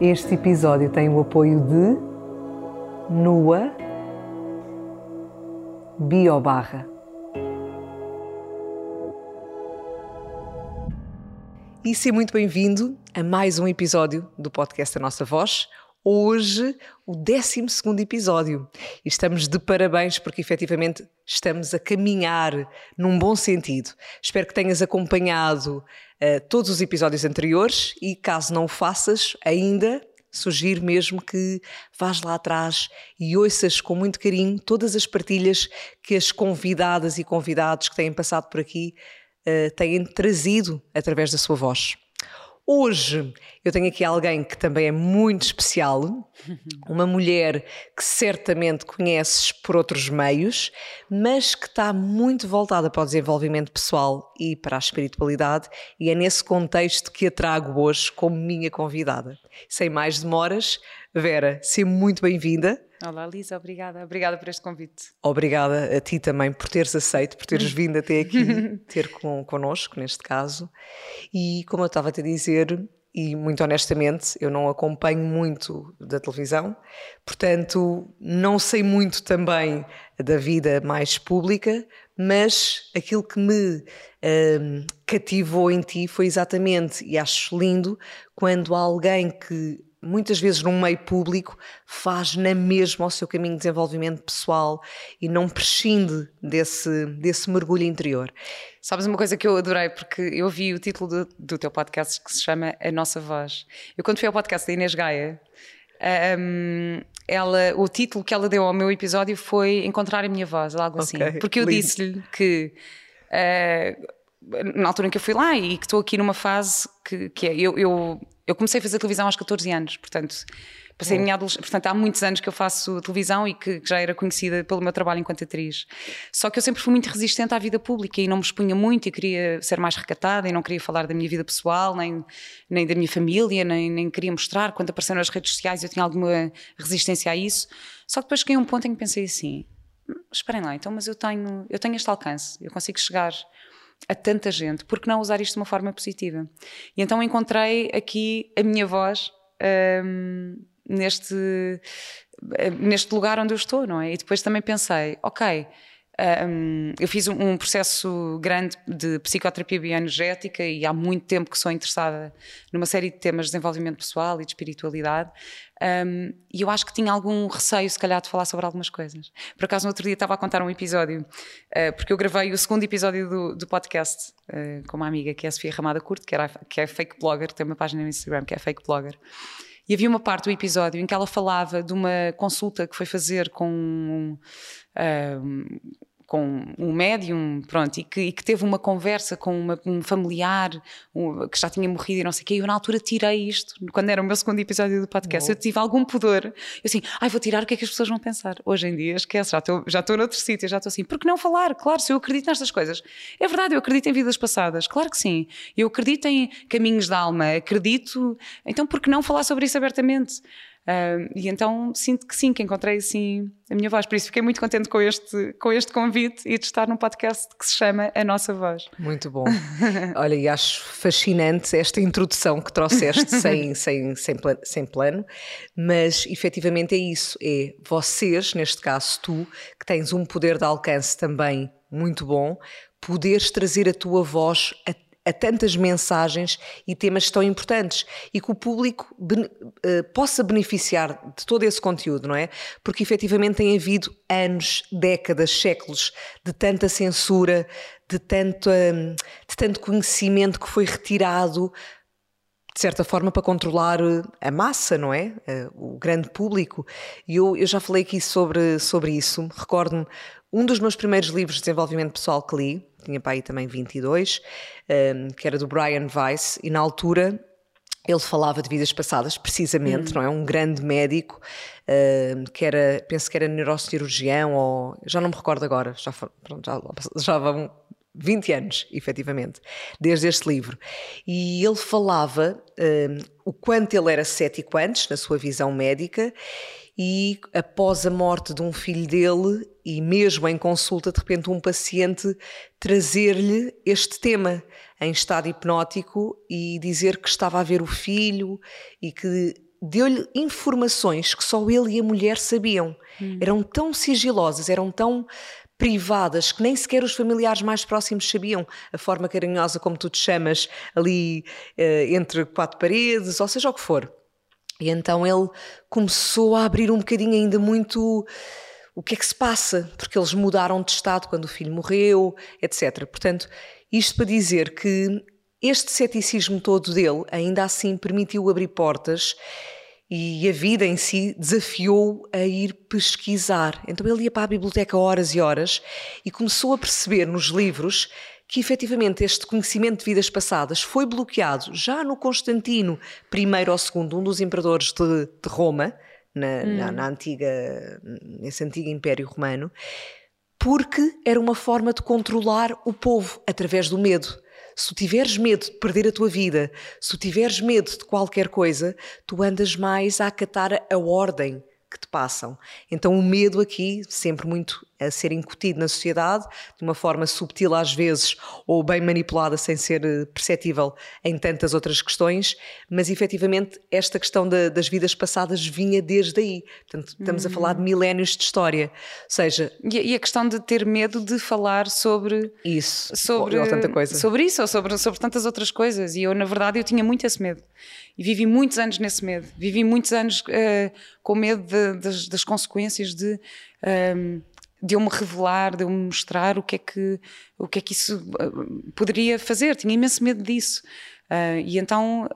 Este episódio tem o apoio de Nua Biobarra. E seja muito bem-vindo a mais um episódio do podcast A Nossa Voz. Hoje, o 12 episódio. E estamos de parabéns porque efetivamente estamos a caminhar num bom sentido. Espero que tenhas acompanhado uh, todos os episódios anteriores e, caso não o faças ainda, sugiro mesmo que vás lá atrás e ouças com muito carinho todas as partilhas que as convidadas e convidados que têm passado por aqui uh, têm trazido através da sua voz. Hoje eu tenho aqui alguém que também é muito especial, uma mulher que certamente conheces por outros meios, mas que está muito voltada para o desenvolvimento pessoal e para a espiritualidade, e é nesse contexto que a trago hoje como minha convidada. Sem mais demoras, Vera, seja muito bem-vinda. Olá, Lisa, obrigada. Obrigada por este convite. Obrigada a ti também por teres aceito, por teres vindo até aqui ter com, connosco, neste caso. E como eu estava a te dizer, e muito honestamente, eu não acompanho muito da televisão, portanto, não sei muito também da vida mais pública, mas aquilo que me um, cativou em ti foi exatamente, e acho lindo, quando alguém que muitas vezes num meio público faz na mesma o seu caminho de desenvolvimento pessoal e não prescinde desse, desse mergulho interior. Sabes uma coisa que eu adorei, porque eu vi o título do, do teu podcast que se chama A Nossa Voz. Eu quando fui ao podcast da Inês Gaia, um, ela, o título que ela deu ao meu episódio foi Encontrar a Minha Voz, algo assim. Porque eu disse-lhe que... Uh, na altura em que eu fui lá e que estou aqui numa fase que, que é, eu, eu eu comecei a fazer televisão aos 14 anos, portanto, passei a minha adolescência. Portanto, há muitos anos que eu faço televisão e que, que, já era conhecida pelo meu trabalho enquanto atriz. Só que eu sempre fui muito resistente à vida pública e não me expunha muito e queria ser mais recatada e não queria falar da minha vida pessoal, nem, nem da minha família, nem, nem queria mostrar. Quando apareceram nas redes sociais eu tinha alguma resistência a isso. Só que depois cheguei a um ponto em que pensei assim: hum, esperem lá, então, mas eu tenho, eu tenho este alcance, eu consigo chegar a tanta gente, por que não usar isto de uma forma positiva? E então encontrei aqui a minha voz um, neste, neste lugar onde eu estou, não é? E depois também pensei, ok, um, eu fiz um, um, processo grande de psicoterapia bioenergética e há muito tempo que sou interessada numa série de temas de desenvolvimento pessoal e de espiritualidade. Um, e eu acho que tinha algum receio, se calhar, de falar sobre algumas coisas. Por acaso, no outro dia estava a contar um episódio, uh, porque eu gravei o segundo episódio do, do podcast uh, com uma amiga que é a Sofia Ramada Curto, que, era, que é fake blogger, tem uma página no Instagram que é fake blogger. E havia uma parte do episódio em que ela falava de uma consulta que foi fazer com. Uh, com um médium, pronto, e que, e que teve uma conversa com uma, um familiar um, que já tinha morrido e não sei o quê, e eu na altura tirei isto, quando era o meu segundo episódio do podcast, eu tive algum pudor, eu assim, ai, vou tirar o que é que as pessoas vão pensar. Hoje em dia, esquece, já estou já estou noutro sítio, já estou assim, por que não falar? Claro, se eu acredito nestas coisas. É verdade, eu acredito em vidas passadas, claro que sim. Eu acredito em caminhos da alma, acredito, então por que não falar sobre isso abertamente? Uh, e então sinto que sim, que encontrei assim a minha voz. Por isso fiquei muito contente com este, com este convite e de estar num podcast que se chama A Nossa Voz. Muito bom. Olha, e acho fascinante esta introdução que trouxeste sem, sem, sem, plano, sem plano, mas efetivamente é isso: é vocês, neste caso tu, que tens um poder de alcance também muito bom, poderes trazer a tua voz a a tantas mensagens e temas tão importantes e que o público uh, possa beneficiar de todo esse conteúdo, não é? Porque efetivamente tem havido anos, décadas, séculos de tanta censura, de tanto, de tanto conhecimento que foi retirado de certa forma, para controlar eh, a massa, não é? Eh, o grande público. E eu, eu já falei aqui sobre, sobre isso. Recordo-me um dos meus primeiros livros de desenvolvimento pessoal que li, tinha para aí também 22, um, que era do Brian Weiss, e na altura ele falava de vidas passadas, precisamente, não é? Um grande médico, uh, que era, penso que era neurocirurgião, ou já não me recordo agora, já, já, já vão 20 anos, efetivamente, desde este livro. E ele falava uh, o quanto ele era cético antes, na sua visão médica, e após a morte de um filho dele, e mesmo em consulta, de repente, um paciente trazer-lhe este tema em estado hipnótico e dizer que estava a ver o filho e que deu-lhe informações que só ele e a mulher sabiam. Hum. Eram tão sigilosas, eram tão privadas que nem sequer os familiares mais próximos sabiam a forma carinhosa como tu te chamas ali uh, entre quatro paredes, ou seja o que for. E então ele começou a abrir um bocadinho ainda muito o que é que se passa, porque eles mudaram de estado quando o filho morreu, etc. Portanto, isto para dizer que este ceticismo todo dele ainda assim permitiu abrir portas e a vida em si desafiou a ir pesquisar. Então ele ia para a biblioteca horas e horas e começou a perceber nos livros que efetivamente este conhecimento de vidas passadas foi bloqueado já no Constantino I ou II, um dos imperadores de, de Roma, na, hum. na, na, antiga, nesse antigo Império Romano, porque era uma forma de controlar o povo através do medo. Se tiveres medo de perder a tua vida, se tiveres medo de qualquer coisa, tu andas mais a acatar a ordem que te passam. Então o medo aqui, sempre muito a ser incutido na sociedade, de uma forma subtil às vezes, ou bem manipulada sem ser eh, perceptível em tantas outras questões, mas efetivamente esta questão da, das vidas passadas vinha desde aí. Portanto, estamos a falar de milénios de história. Ou seja... E, a questão de ter medo de falar sobre... Isso, sobre, ou, ou tanta coisa. Sobre isso, ou sobre, sobre tantas outras coisas. E eu, na verdade, eu tinha muito esse medo. E vivi muitos anos nesse medo. Vivi muitos anos uh, com medo de, das, das, consequências de, uh, de eu me revelar, de eu me mostrar o que é que, o que, é que isso uh, poderia fazer. Tinha imenso medo disso. e então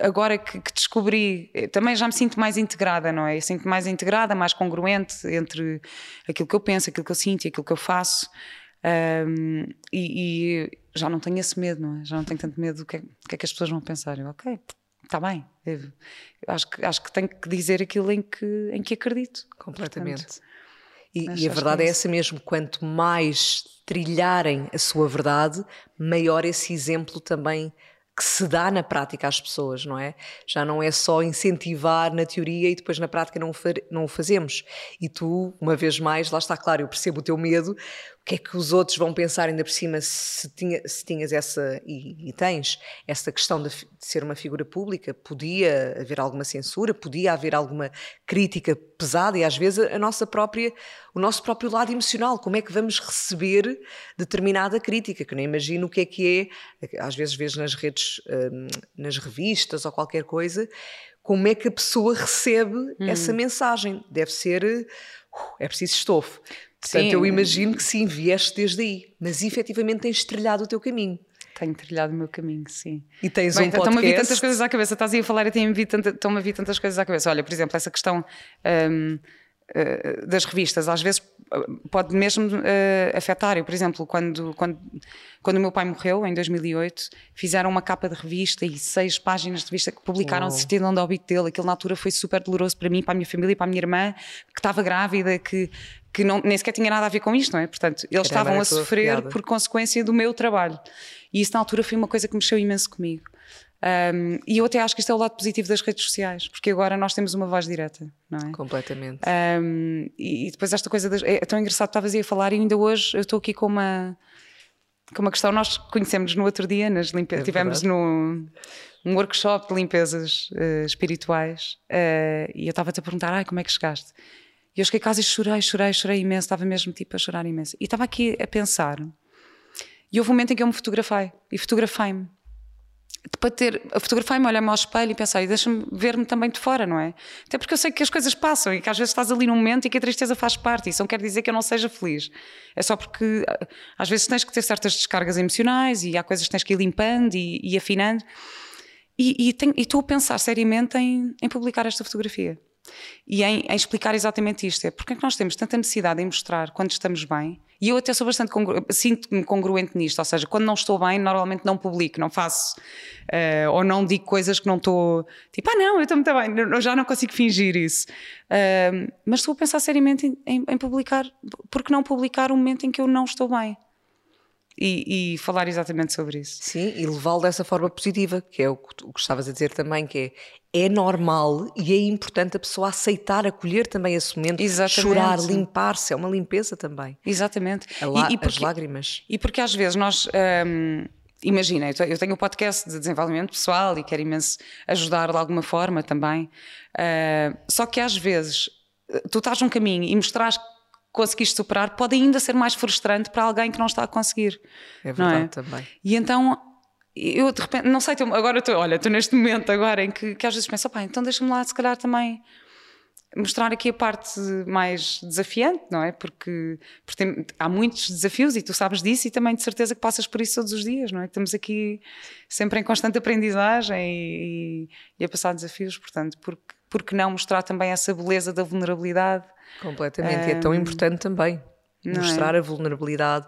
agora que, que, descobri, também já me sinto mais integrada, não é? Eu sinto mais integrada, mais congruente entre aquilo que eu penso, aquilo que eu sinto e aquilo que eu faço. Um, e, e, já não tenho esse medo, não é? Já não tenho tanto medo do que, é, do que é que as pessoas vão pensar. Eu, ok, está bem. Eu, acho, que, acho que tenho que dizer aquilo em que, em que acredito. Completamente. Portanto, e, e, a verdade é, é essa mesmo. Quanto mais trilharem a sua verdade, maior esse exemplo também que se dá na prática às pessoas, não é? Já não é só incentivar na teoria e depois na prática não, não o fazemos. E tu, uma vez mais, lá está claro, eu percebo o teu medo, que é que os outros vão pensar ainda por cima se, tinha, se tinhas essa, e, e tens, essa questão de, de, ser uma figura pública? Podia haver alguma censura, podia haver alguma crítica pesada e às vezes a nossa própria, o nosso próprio lado emocional, como é que vamos receber determinada crítica, que nem imagino o que é que é, às vezes vês nas redes, hum, nas revistas ou qualquer coisa, como é que a pessoa recebe hum. essa mensagem? Deve ser, uh, é preciso estofo. Portanto, sim. eu imagino que sim, vieste desde aí, mas efetivamente tens trilhado o teu caminho. Tenho trilhado o meu caminho, sim. E tens Bem, um podcast... Estão-me a vir tantas coisas à cabeça. Estás aí a falar e estão-me a vir tantas coisas à cabeça. Olha, por exemplo, essa questão um, das revistas, às vezes eh, pode mesmo uh, afetar. Eu, por exemplo, quando, quando, quando o meu pai morreu, em 2008, fizeram uma capa de revista e seis páginas de revista que publicaram oh. de certidão de óbito dele. Aquilo na altura foi super doloroso para mim, para a minha família, para a minha irmã, que estava grávida, que que não, nem sequer tinha nada a ver com isto, não é? Portanto, eles Caramba, estavam a sofrer por consequência do meu trabalho. E isso na altura foi uma coisa que mexeu imenso comigo. Um, e eu até acho que isto é o lado positivo das redes sociais, porque agora nós temos uma voz direta, não é? Completamente. Um, e, depois esta coisa das, é tão engraçado, estavas aí a falar, e ainda hoje eu estou aqui com uma, com uma questão. Nós conhecemos no outro dia, nas limpezas, é tivemos no, um workshop de limpezas uh, espirituais, uh, e eu estava-te a perguntar: ah, como é que chegaste? E eu cheguei a casa e chorei, chorei, chorei imenso, estava mesmo tipo a chorar imenso. E estava aqui a pensar. E houve um momento em que eu me fotografei. E fotografei-me. Para ter, fotografei-me, olhei-me ao espelho e pensei, deixa-me ver-me também de fora, não é? Até porque eu sei que as coisas passam e que às vezes estás ali num momento e que a tristeza faz parte. Isso não quer dizer que eu não seja feliz. É só porque às vezes tens que ter certas descargas emocionais e há coisas que tens que ir limpando e, e afinando. E, e, tenho, e estou a pensar seriamente em, em publicar esta fotografia e em, em, explicar exatamente isto. É porque é que nós temos tanta necessidade em mostrar quando estamos bem E eu até sou bastante congru sinto-me congruente nisto, ou seja, quando não estou bem, normalmente não publico, não faço uh, ou não digo coisas que não estou tipo, ah, não, eu estou muito bem, eu já não consigo fingir isso. Uh, mas estou a pensar seriamente em, em, em publicar, porque não publicar o momento em que eu não estou bem? E, e, falar exatamente sobre isso. Sim, e levá-lo dessa forma positiva, que é o que tu estavas a dizer também, que é, é normal e é importante a pessoa aceitar, acolher também esse momento, exatamente. chorar, limpar-se, é uma limpeza também. Exatamente. e, e porque, as lágrimas. E porque às vezes nós. Hum, Imagina, eu tenho um podcast de desenvolvimento pessoal e quero imenso ajudar de alguma forma também. Uh, só que às vezes tu estás num caminho e mostras conseguiste superar pode ainda ser mais frustrante para alguém que não está a conseguir. É verdade é? também. E então eu de repente, não sei, agora estou, olha, estou neste momento agora em que, que às vezes penso, pá, então deixa-me lá se calhar também mostrar aqui a parte mais desafiante, não é? Porque, porque tem, há muitos desafios e tu sabes disso e também de certeza que passas por isso todos os dias, não é? Estamos aqui sempre em constante aprendizagem e, e a passar desafios, portanto, porque, porque não mostrar também essa beleza da vulnerabilidade Completamente, um, é tão importante também mostrar é? a vulnerabilidade,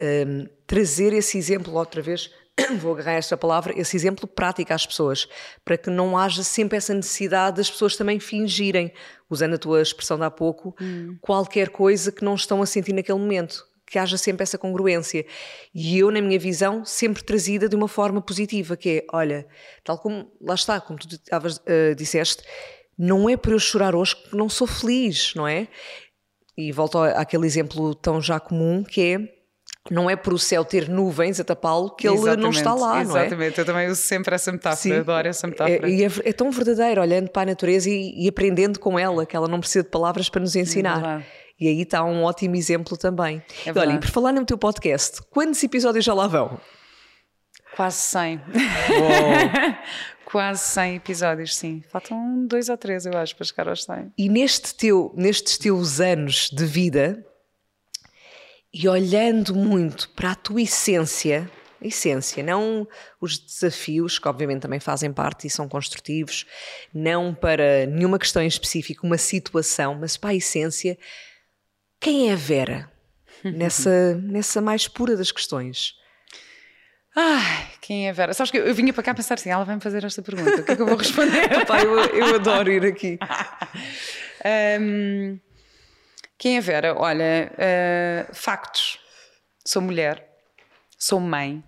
um, trazer esse exemplo outra vez, vou agarrar esta palavra, esse exemplo prático às pessoas, para que não haja sempre essa necessidade das pessoas também fingirem, usando a tua expressão de há pouco, hum. qualquer coisa que não estão a sentir naquele momento. Que haja sempre essa congruência. E eu, na minha visão, sempre trazida de uma forma positiva, que é, olha, tal como, lá está, como tu uh, disseste, não é para eu chorar hoje que não sou feliz, não é? E volto àquele exemplo tão já comum que é não é por o céu ter nuvens a tapá-lo que ele não está lá, não é? Exatamente, eu também uso sempre essa metáfora, Sim. adoro essa metáfora. É, é, é, tão verdadeiro, olhando para a natureza e, e, aprendendo com ela, que ela não precisa de palavras para nos ensinar. E aí está um ótimo exemplo também. É e, olha, e por falar no teu podcast, quantos episódios já lá vão? Quase 100. Quase 100 episódios, sim. Faltam dois ou três, eu acho, para chegar aos 100. E neste teu, nestes teus anos de vida, e olhando muito para a tua essência, essência, não os desafios, que obviamente também fazem parte e são construtivos, não para nenhuma questão em específico, uma situação, mas para a essência, quem é a Vera? nessa, nessa mais pura das questões. Ai, quem é Vera? Sabes que eu, vinha para cá pensar assim, ela vai me fazer esta pergunta, o que é que eu vou responder? Eu, eu adoro ir aqui. um, quem é Vera? Olha, uh, factos. Sou mulher, sou mãe.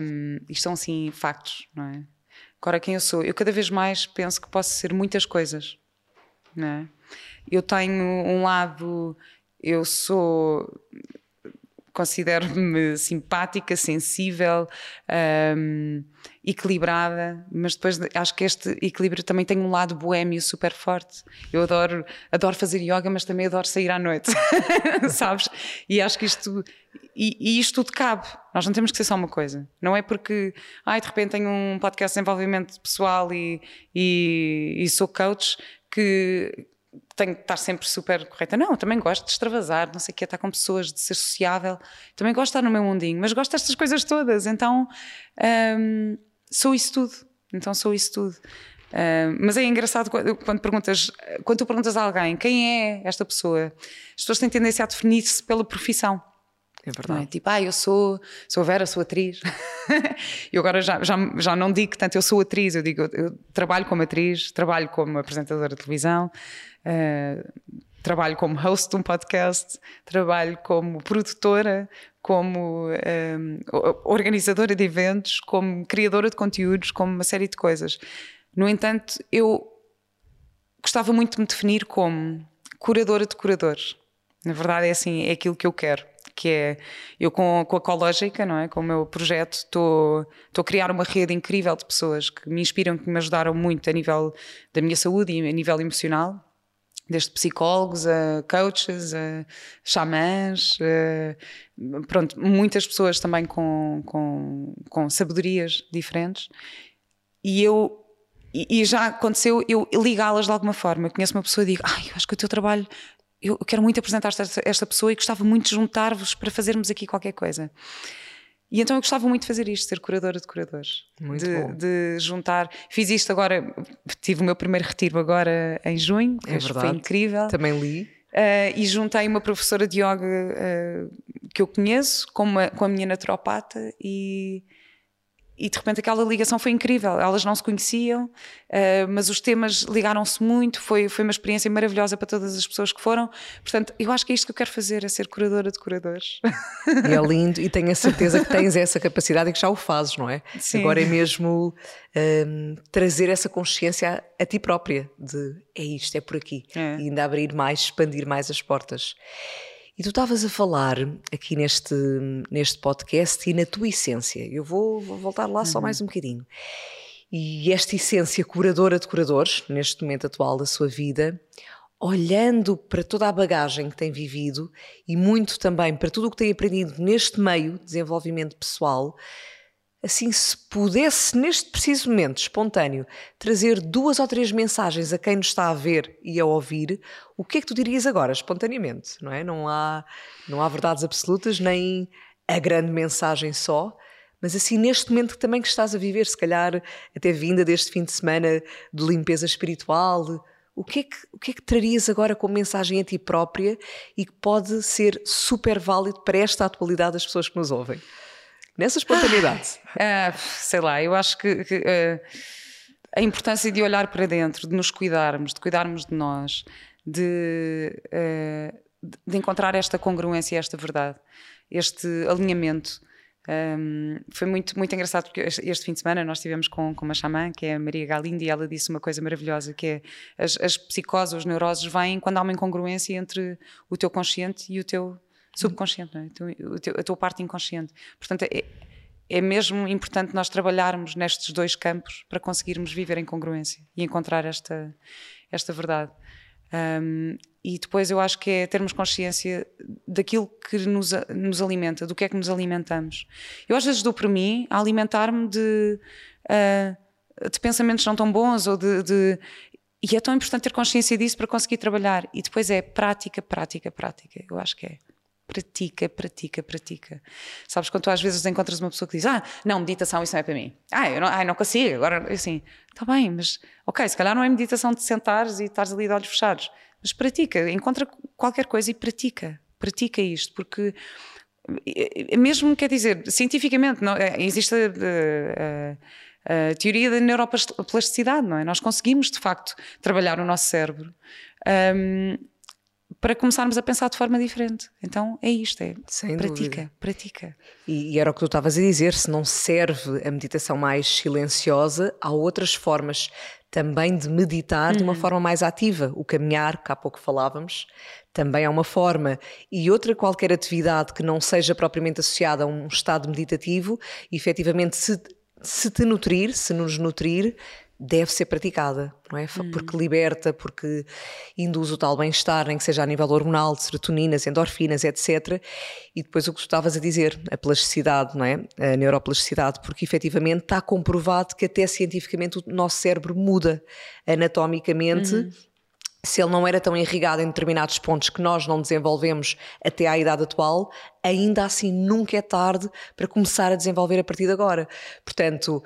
Um, isto são assim factos, não é? Agora, quem eu sou? Eu cada vez mais penso que posso ser muitas coisas, não é? Eu tenho um lado, eu sou considero-me simpática, sensível, um, equilibrada, mas depois acho que este equilíbrio também tem um lado boêmio super forte. Eu adoro, adoro fazer yoga, mas também adoro sair à noite, sabes? E acho que isto. E, e, isto tudo cabe. Nós não temos que ser só uma coisa. Não é porque, ai, de repente tenho um podcast de desenvolvimento pessoal e, e, e sou coach que tenho que estar sempre super correta. Não, eu também gosto de extravasar, não sei o que, estar com pessoas, de ser sociável. Também gosto de estar no meu mundinho, mas gosto destas coisas todas. Então, hum, sou isso tudo. Então, sou isso tudo. Hum, mas é engraçado quando, perguntas, quando tu perguntas a alguém quem é esta pessoa, as pessoas têm tendência a definir-se pela profissão. É verdade. É? Tipo, ah, eu sou, sou Vera, sou atriz. e agora já, já, já não digo tanto eu sou atriz, eu digo eu trabalho como atriz, trabalho como apresentadora de televisão, uh, trabalho como host de um podcast, trabalho como produtora, como um, eh, organizadora de eventos, como criadora de conteúdos, como uma série de coisas. No entanto, eu gostava muito de me definir como curadora de curadores. Na verdade, é assim, é aquilo que eu quero que é eu com, com a Cológica, não é? Com o meu projeto, estou a criar uma rede incrível de pessoas que me inspiram, que me ajudaram muito a nível da minha saúde e a nível emocional. Desde psicólogos a coaches, a xamãs, a, pronto, muitas pessoas também com, com, com sabedorias diferentes. E eu e, já aconteceu eu ligá-las de alguma forma. Eu conheço uma pessoa e digo: Ai, eu acho que o teu trabalho eu quero muito apresentar esta, esta pessoa e gostava muito de juntar-vos para fazermos aqui qualquer coisa. E então eu gostava muito de fazer isto, ser curadora de curadores. Muito de, bom. de juntar. Fiz isto agora, tive o meu primeiro retiro agora em junho, é foi incrível. Também li. Uh, e juntei uma professora de yoga uh, que eu conheço com, uma, com a minha naturopata e, e de repente aquela ligação foi incrível. Elas não se conheciam, uh, mas os temas ligaram-se muito. Foi, foi uma experiência maravilhosa para todas as pessoas que foram. Portanto, eu acho que é isto que eu quero fazer: é ser curadora de curadores. E é lindo, e tenho a certeza que tens essa capacidade e que já o fazes, não é? Sim. Agora é mesmo um, trazer essa consciência a, a, ti própria de é isto, é por aqui, é. e ainda abrir mais, expandir mais as portas. E tu estavas a falar aqui neste, neste podcast e na tua essência. Eu vou, vou voltar lá só uhum. mais um bocadinho. E esta essência curadora de curadores, neste momento atual da sua vida, olhando para toda a bagagem que tem vivido e muito também para tudo o que tem aprendido neste meio de desenvolvimento pessoal, assim, se pudesse, neste preciso momento espontâneo, trazer duas ou três mensagens a quem nos está a ver e a ouvir, o que é que tu dirias agora, espontaneamente? Não é? Não há, não há verdades absolutas, nem a grande mensagem só, mas assim, neste momento também que estás a viver, se calhar até vinda deste fim de semana de limpeza espiritual, o que, é que, o que é que trarias agora como mensagem a ti própria e que pode ser super válido para esta atualidade das pessoas que nos ouvem? Nessa espontaneidade? Ah, sei lá, eu acho que, que uh, a importância de olhar para dentro, de nos cuidarmos, de cuidarmos de nós, de, uh, de encontrar esta congruência esta verdade, este alinhamento. Um, foi muito, muito engraçado porque este fim de semana nós estivemos com, com uma xamã que é a Maria Galindi e ela disse uma coisa maravilhosa que é as, as psicoses, os neuroses vêm quando há uma incongruência entre o teu consciente e o teu subconsciente, não é? a tua parte inconsciente. Portanto, é, é mesmo importante nós trabalharmos nestes dois campos para conseguirmos viver em congruência e encontrar esta, esta verdade. Um, e depois eu acho que é termos consciência daquilo que nos, nos alimenta, do que é que nos alimentamos. Eu às vezes dou por mim a alimentar-me de, uh, de pensamentos não tão bons ou de, de, E é tão importante ter consciência disso para conseguir trabalhar. E depois é prática, prática, prática. Eu acho que é pratica, pratica, pratica. Sabes, quando tu às vezes encontras uma pessoa que diz, ah, não, meditação, isso não é para mim. Ah, eu não, ah, não consigo. Agora, assim, está bem, mas, ok, se calhar não é meditação de sentares e estares ali de olhos fechados, mas pratica, encontra qualquer coisa e pratica. Pratica isto, porque mesmo, quer dizer, cientificamente, não, é, existe a, a, a, teoria da neuroplasticidade, não é? Nós conseguimos, de facto, trabalhar o nosso cérebro. Um, para começarmos a pensar de forma diferente. Então é isto, é Sem pratica, dúvida. pratica. E, e, era o que tu estavas a dizer, se não serve a meditação mais silenciosa, há outras formas também de meditar uhum. de uma uhum. forma mais ativa. O caminhar, que há pouco falávamos, também é uma forma. E outra qualquer atividade que não seja propriamente associada a um estado meditativo, efetivamente se, se te nutrir, se nos nutrir, deve ser praticada, não é? Hum. Porque liberta, porque induz o tal bem-estar, nem que seja a nível hormonal, de serotoninas, endorfinas, etc. E depois o que tu estavas a dizer, a plasticidade, não é? A neuroplasticidade, porque efetivamente está comprovado que até cientificamente o nosso cérebro muda anatomicamente. Uhum. Se ele não era tão irrigado em determinados pontos que nós não desenvolvemos até à idade atual, ainda assim nunca é tarde para começar a desenvolver a partir de agora. Portanto,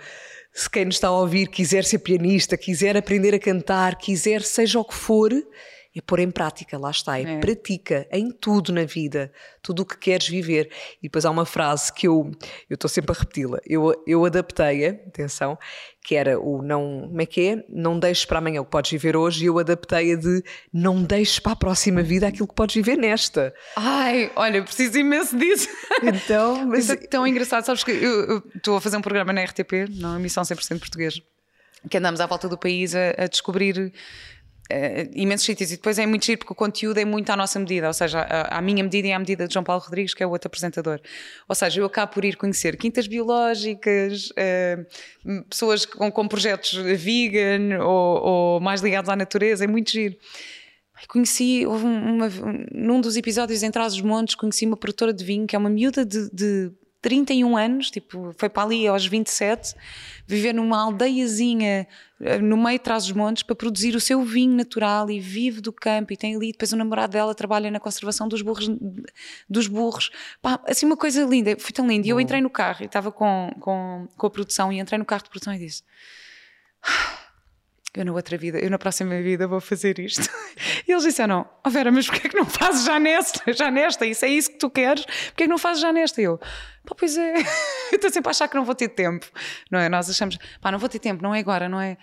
se quem nos está a ouvir quiser ser pianista, quiser aprender a cantar, quiser seja o que for, é pôr em prática, lá está, é, é. pratica em tudo na vida, tudo o que queres viver. E depois há uma frase que eu eu estou sempre a repeti-la, eu, eu adaptei-a, atenção, que era o não, como é que é? Não deixes para amanhã o que podes viver hoje, e eu adaptei-a de não deixes para a próxima vida aquilo que podes viver nesta. Ai, olha, preciso imenso disso. Então, mas... Isso é tão engraçado, sabes que eu estou a fazer um programa na RTP, na emissão 100% português, que andamos à volta do país a, a descobrir uh, imensos sítios e depois é muito giro porque o conteúdo é muito à nossa medida, ou seja, à, minha medida e à medida de João Paulo Rodrigues, que é o outro apresentador. Ou seja, eu acabo por ir conhecer quintas biológicas, uh, pessoas com, com, projetos vegan ou, ou, mais ligados à natureza, é muito giro. Conheci, houve uma, num dos episódios em Trás os Montes, conheci uma produtora de vinho que é uma miúda de, de 31 anos, tipo, foi para ali aos 27, viver numa aldeiazinha eh, no meio de trás dos montes para produzir o seu vinho natural e vive do campo e tem ali, depois o namorado dela trabalha na conservação dos burros, dos burros. Pá, assim uma coisa linda, foi tão lindo. E eu entrei no carro e estava com, com, com a produção e entrei no carro de produção e disse... Ah, eu na outra vida, eu na próxima vida vou fazer isto. E eles disseram: oh Vera, mas porquê é que não fazes já nesta? Já nesta? Isso é isso que tu queres? Porquê é que não fazes já nesta? E eu, pá, pois é. eu estou sempre a achar que não vou ter tempo, não é? Nós achamos, pá, não vou ter tempo, não é agora, não é?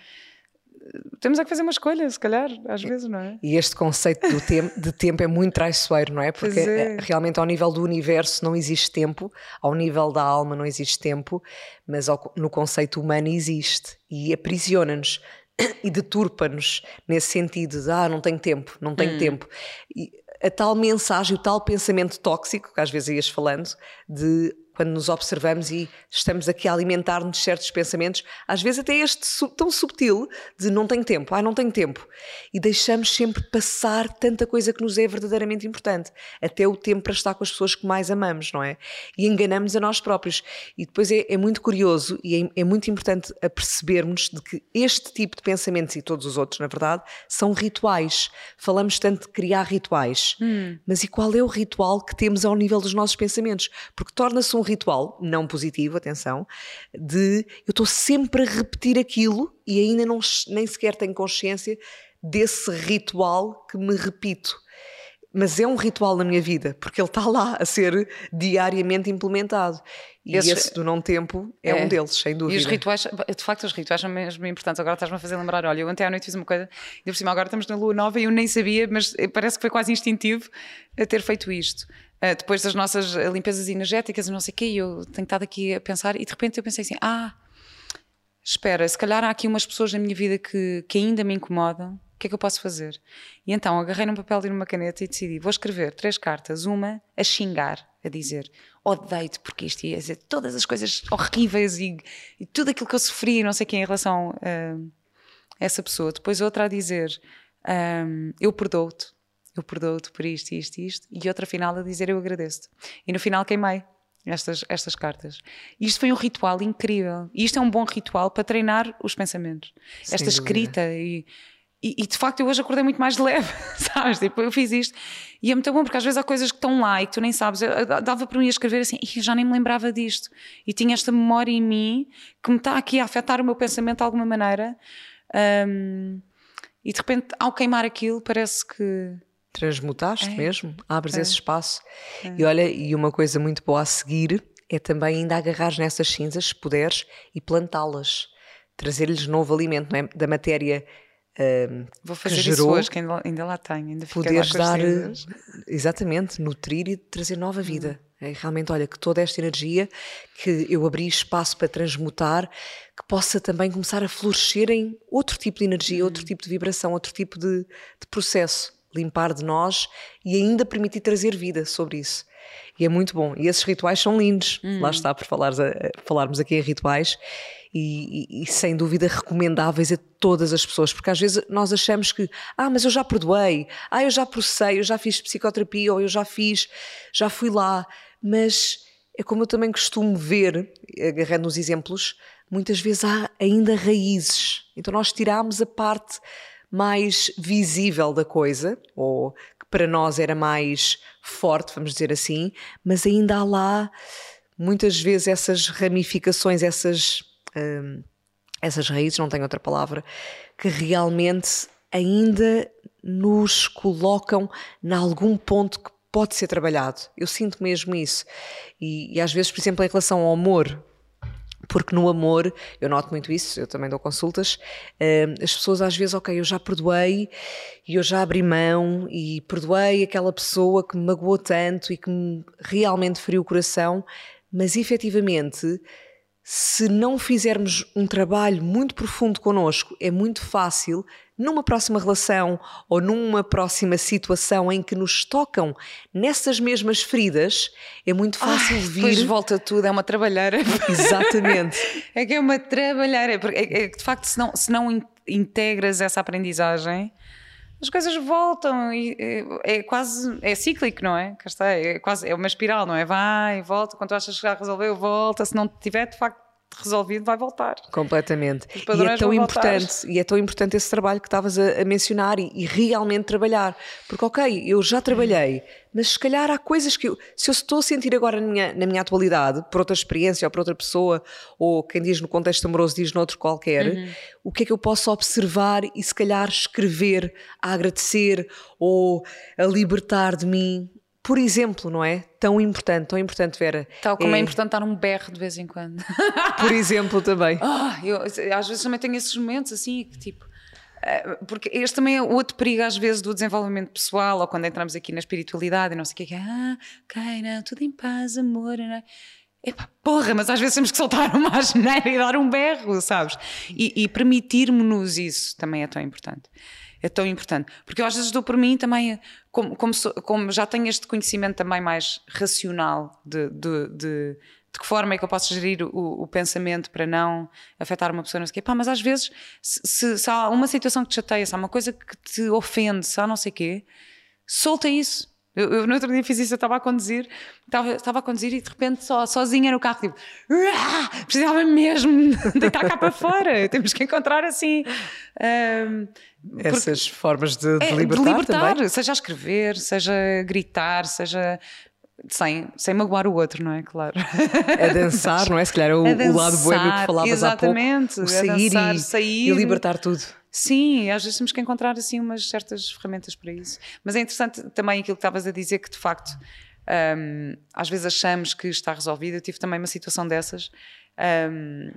temos é que fazer uma escolha, se calhar, às vezes, não é? E este conceito do tem de tempo é muito traiçoeiro, não é? Porque é. realmente ao nível do universo não existe tempo, ao nível da alma não existe tempo, mas ao, no conceito humano existe e aprisiona-nos e deturpa-nos nesse sentido de ah, não tenho tempo, não tenho hum. tempo. E a tal mensagem, o tal pensamento tóxico, que às vezes ias falando, de quando nos observamos e estamos aqui a alimentar-nos de certos pensamentos, às vezes até este tão subtil de não tenho tempo, ah, não tenho tempo. E deixamos sempre passar tanta coisa que nos é verdadeiramente importante, até o tempo para estar com as pessoas que mais amamos, não é? E enganamos a nós próprios. E depois é, é muito curioso e é, é muito importante a percebermos de que este tipo de pensamentos e todos os outros, na verdade, são rituais. Falamos tanto de criar rituais, hum. mas e qual é o ritual que temos ao nível dos nossos pensamentos? Porque torna-se um ritual, não positivo, atenção, de eu estou sempre a repetir aquilo e ainda não, nem sequer tenho consciência desse ritual que me repito. Mas é um ritual na minha vida, porque ele está lá a ser diariamente implementado. E esse, esse do não tempo é, é, um deles, sem dúvida. E os rituais, de facto, os rituais são mesmo importantes. Agora estás-me a fazer lembrar, olha, eu ontem à noite fiz uma coisa, e por cima agora estamos na lua nova e eu nem sabia, mas parece que foi quase instintivo a ter feito isto. Uh, depois das nossas limpezas energéticas e não sei o quê, eu tenho estado aqui a pensar, e de repente eu pensei assim: ah, espera, se calhar há aqui umas pessoas na minha vida que, que ainda me incomodam, o que é que eu posso fazer? E então agarrei num papel e numa caneta e decidi: vou escrever três cartas, uma a xingar, a dizer odeio-te porque isto ia dizer todas as coisas horríveis e, e tudo aquilo que eu sofri não sei quem em relação uh, a essa pessoa. Depois outra a dizer: um, eu perdoo-te eu perdoo-te por isto, isto e isto, e outra final a dizer eu agradeço-te. E no final queimei estas, estas cartas. Isto foi um ritual incrível. E isto é um bom ritual para treinar os pensamentos. Sem Esta escrita e, e, e, de facto eu hoje acordei muito mais leve, sabes? Tipo, eu fiz isto e é muito bom porque às vezes há coisas que estão lá e que tu nem sabes. Eu, eu dava para mim a escrever assim, e já nem me lembrava disto. E tinha esta memória em mim que me está aqui a afetar o meu pensamento de alguma maneira. Um, e de repente, ao queimar aquilo, parece que Transmutaste é. mesmo, abres é. esse espaço. É. E olha, e uma coisa muito boa a seguir é também ainda agarrar nessas cinzas, se puderes, e plantá-las. Trazer-lhes novo alimento, não é? Da matéria Uh, Vou fazer que gerou, isso hoje, que ainda, ainda lá tenho. Ainda poderes dar, exatamente, nutrir e trazer nova vida. Hum. É, realmente, olha, que toda esta energia que eu abri espaço para transmutar, que possa também começar a florescer em outro tipo de energia, hum. outro tipo de vibração, outro tipo de, de processo limpar de nós e ainda permitir trazer vida sobre isso. E é muito bom. E esses rituais são lindos. Lá hum. está, por falar, falarmos aqui em rituais. E, e, e, sem dúvida recomendáveis a todas as pessoas, porque às vezes nós achamos que, ah, mas eu já perdoei, ah, eu já processei, eu já fiz psicoterapia, ou eu já fiz, já fui lá, mas é como eu também costumo ver, agarrando os exemplos, muitas vezes há ainda raízes. Então nós tiramos a parte mais visível da coisa, ou que para nós era mais forte, vamos dizer assim, mas ainda há lá muitas vezes essas ramificações, essas, hum, essas raízes, não tenho outra palavra, que realmente ainda nos colocam em algum ponto que pode ser trabalhado. Eu sinto mesmo isso. E, e às vezes, por exemplo, em relação ao amor, porque no amor, eu noto muito isso, eu também dou consultas, uh, as pessoas às vezes, ok, eu já perdoei e eu já abri mão e perdoei aquela pessoa que me magoou tanto e que me realmente feriu o coração, mas efetivamente se não fizermos um trabalho muito profundo connosco, é muito fácil, numa próxima relação ou numa próxima situação em que nos tocam nessas mesmas feridas, é muito fácil Ai, vir. Depois volta tudo, é uma trabalheira. Exatamente. é que é uma trabalheira, porque é, é, de facto, se não, se não integras essa aprendizagem, as coisas voltam e é, é, quase é cíclico, não é? Está, é quase é uma espiral, não é? Vai, volta, quando tu achas que já resolveu, volta, se não tiver de facto resolvido, vai voltar. Completamente. E é tão importante, e é tão importante esse trabalho que estavas a, a mencionar e, e, realmente trabalhar. Porque, ok, eu já trabalhei, mas se calhar há coisas que eu, se eu estou a sentir agora na minha, na minha atualidade, por outra experiência ou por outra pessoa, ou quem diz no contexto amoroso diz noutro qualquer, uhum. o que é que eu posso observar e se calhar escrever a agradecer ou a libertar de mim por exemplo, não é? Tão importante, tão importante, Vera. Tal como é, é importante dar um berro de vez em quando. Por exemplo, também. Oh, eu, às vezes também tenho esses momentos assim, que tipo. Eh, porque este também é outro perigo, às vezes, do desenvolvimento pessoal, ou quando entramos aqui na espiritualidade e não sei o que, que é, ah, ok, não, tudo em paz, amor, não é? Epá, porra, mas às vezes temos que soltar uma asneira e dar um berro, sabes? E, e permitirmos-nos isso também é tão importante é tão importante. Porque eu às vezes dou por mim também, como, como, como já tenho este conhecimento também mais racional de, de, de, de que forma é que eu posso gerir o, o, pensamento para não afetar uma pessoa, não sei o quê. Pá, mas às vezes, se, se, há uma situação que te chateia, se há uma coisa que te ofende, se há não sei o quê, solta isso. Eu, eu, no outro dia fiz isso, eu estava a conduzir, estava, estava a conduzir e de repente só, sozinha no carro, tipo, precisava mesmo deitar cá para fora. Temos que encontrar assim. Um, Essas formas de, de, é, libertar, de libertar também. seja a escrever, seja a gritar, seja sem, sem magoar o outro, não é? Claro. A dançar, não é? Se calhar o, o lado boêmio que falavas exatamente, há pouco. O sair, dançar, e, sair e libertar tudo. Sim, às vezes temos que encontrar assim umas certas ferramentas para isso. Mas é interessante também aquilo que estavas a dizer, que de facto um, às vezes achamos que está resolvido. Eu tive também uma situação dessas. Um,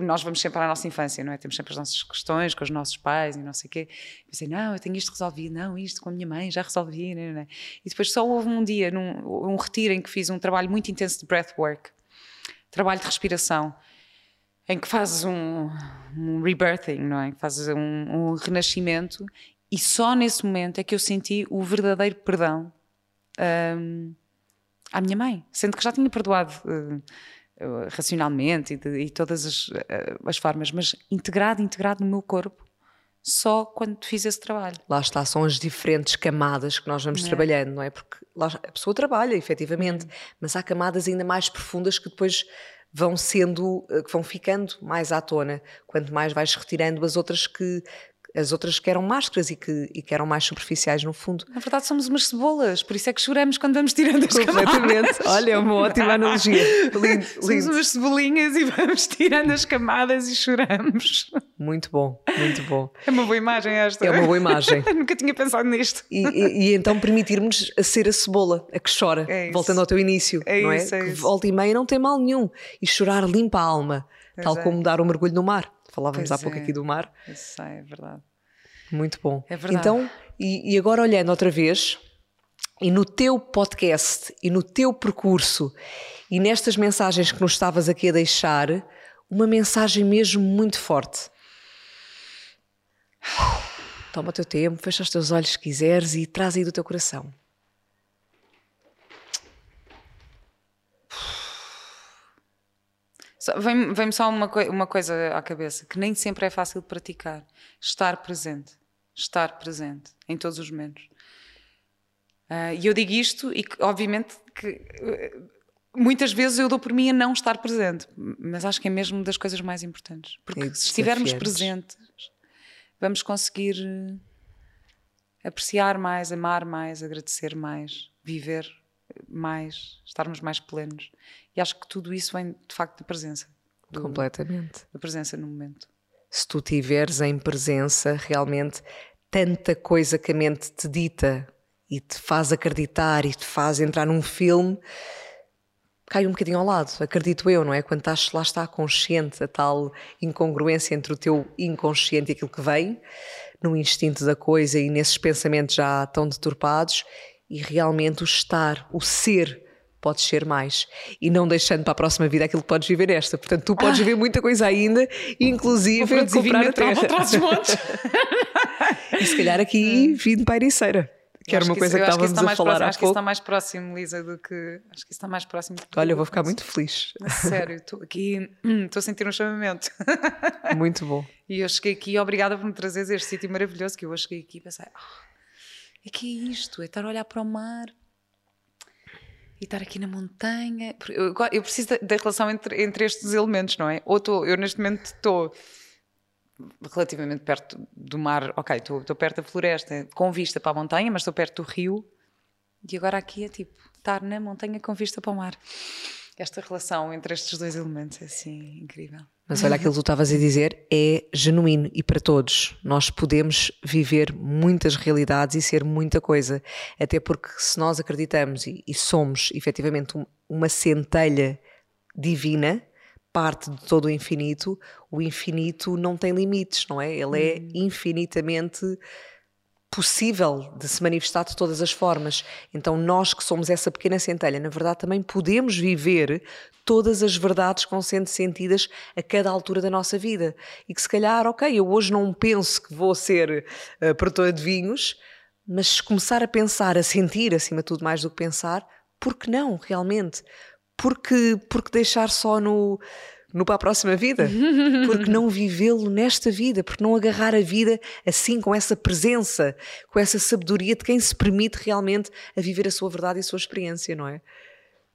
nós vamos sempre à nossa infância, não é? Temos sempre as nossas questões com os nossos pais e não sei o quê. Eu pensei, não, eu tenho isto resolvido, não, isto com a minha mãe já resolvi. Não, não. E depois só houve um dia, num, um retiro em que fiz um trabalho muito intenso de breathwork, trabalho de respiração em que fazes um, um rebirthing, não é? Fazes um, um, renascimento e só nesse momento é que eu senti o verdadeiro perdão um, à minha mãe, sendo que já tinha perdoado uh, racionalmente e, de, e todas as, uh, as, formas, mas integrado, integrado no meu corpo. Só quando fiz esse trabalho. Lá está, são as diferentes camadas que nós vamos é. trabalhando, não é? Porque lá, a pessoa trabalha, efetivamente, mas há camadas ainda mais profundas que depois vão sendo, eh, que vão ficando mais à tona, quanto mais vais retirando as outras que, as outras que eram máscaras e que, e que eram mais superficiais no fundo. Na verdade somos umas cebolas, por isso é que choramos quando vamos tirando as Completamente. camadas. Olha, é uma ótima analogia. Lindo, somos lindo. umas cebolinhas e vamos tirando as camadas e choramos. Muito bom, muito bom. É uma boa imagem esta. É uma boa imagem. Nunca tinha pensado nisto. E, e, e então permitirmos a ser a cebola, a que chora, é voltando ao teu início, é não é? Isso, é que isso. volta e meia não tem mal nenhum. E chorar limpa a alma, pois tal é. como dar um mergulho no mar. Falávamos pois há pouco é. aqui do mar. Isso é verdade. Muito bom. É verdade. Então, e, e agora olhando outra vez, e no teu podcast, e no teu percurso, e nestas mensagens que nos estavas aqui a deixar, uma mensagem mesmo muito forte. Toma o teu tempo, fecha os teus olhos se quiseres e traz aí do teu coração. Vem-me vem só uma, uma coisa à cabeça, que nem sempre é fácil de praticar. Estar presente. Estar presente em todos os momentos. Uh, e eu digo isto e que, obviamente que uh, muitas vezes eu dou por mim a não estar presente, mas acho que é mesmo das coisas mais importantes. Porque se estivermos presentes, vamos conseguir uh, apreciar mais, amar mais, agradecer mais, viver mais, estarmos mais plenos. E acho que tudo isso vem de facto da presença. Do, Completamente. Da presença no momento. Se tu tiveres em presença realmente tanta coisa que a mente te dita e te faz acreditar e te faz entrar num filme, cai um bocadinho ao lado, acredito eu, não é? Quando estás lá está consciente, a tal incongruência entre o teu inconsciente e aquilo que vem, no instinto da coisa e nesses pensamentos já tão deturpados, e realmente o estar, o ser, podes ser mais e não deixando para a próxima vida aquilo que podes viver esta. Portanto, tu podes ah. viver muita coisa ainda, inclusive comprar a terra. e se calhar aqui vindo para a Ericeira. Que era uma que coisa isso, que estávamos a falar próximo, Acho pouco. que está mais próximo, Lisa, do que... Acho que está mais próximo. Olha, eu vou ficar muito feliz. Sério, estou aqui... Estou a sentir um chamamento. Muito bom. E eu cheguei aqui, obrigada por me trazeres este sítio maravilhoso, que eu hoje cheguei aqui e pensei... Oh, é que é isto, é estar a olhar para o mar e estar aqui na montanha. Eu, eu preciso da, relação entre, entre estes elementos, não é? Ou tô, eu neste momento estou relativamente perto do mar, ok, estou perto da floresta, com vista para a montanha, mas estou perto do rio. E agora aqui é tipo estar na montanha com vista para o mar. Esta relação entre estes dois elementos é assim incrível. Mas olha aquilo que tu estavas a dizer, é genuíno e para todos. Nós podemos viver muitas realidades e ser muita coisa. Até porque se nós acreditamos e, e somos efetivamente um, uma centelha divina, parte de todo o infinito, o infinito não tem limites, não é? Ele é hum. infinitamente possível de se manifestar de todas as formas. Então, nós que somos essa pequena centelha, na verdade, também podemos viver todas as verdades que vão sendo sentidas a cada altura da nossa vida. E que se calhar, ok, eu hoje não penso que vou ser uh, produtora de vinhos, mas começar a pensar, a sentir, acima de tudo, mais do que pensar, por que não, realmente? Porque, porque deixar só no no para a próxima vida? Porque não vivê-lo nesta vida? Porque não agarrar a vida assim, com essa presença, com essa sabedoria de quem se permite realmente a viver a sua verdade e a sua experiência, não é?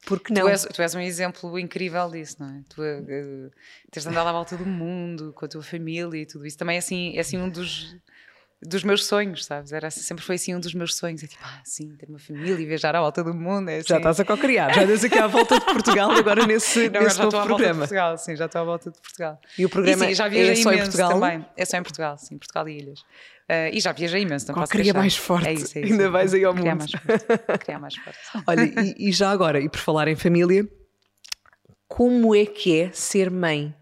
Porque não? Tu és, tu és um exemplo incrível disso, não é? Tu uh, tens andado à volta do mundo com a tua família e tudo isso. Também é assim, é assim um dos dos meus sonhos, sabes? Era, sempre foi assim um dos meus sonhos. É tipo, ah, sim, ter uma família e viajar à volta do mundo. É assim. Já estás a co-criar, já andas aqui à volta de Portugal agora nesse, Não, nesse já estou à volta de Portugal, sim, já estou à volta de Portugal. E o programa e, sim, já é só em Portugal? Também. É só em Portugal, sim, Portugal e Ilhas. Uh, e já viajei imenso, não posso queria mais forte, é isso, é isso, ainda vais aí ao criar mundo. Mais forte, criar mais forte. Olha, e, e já agora, e por falar em família, como é que é ser mãe?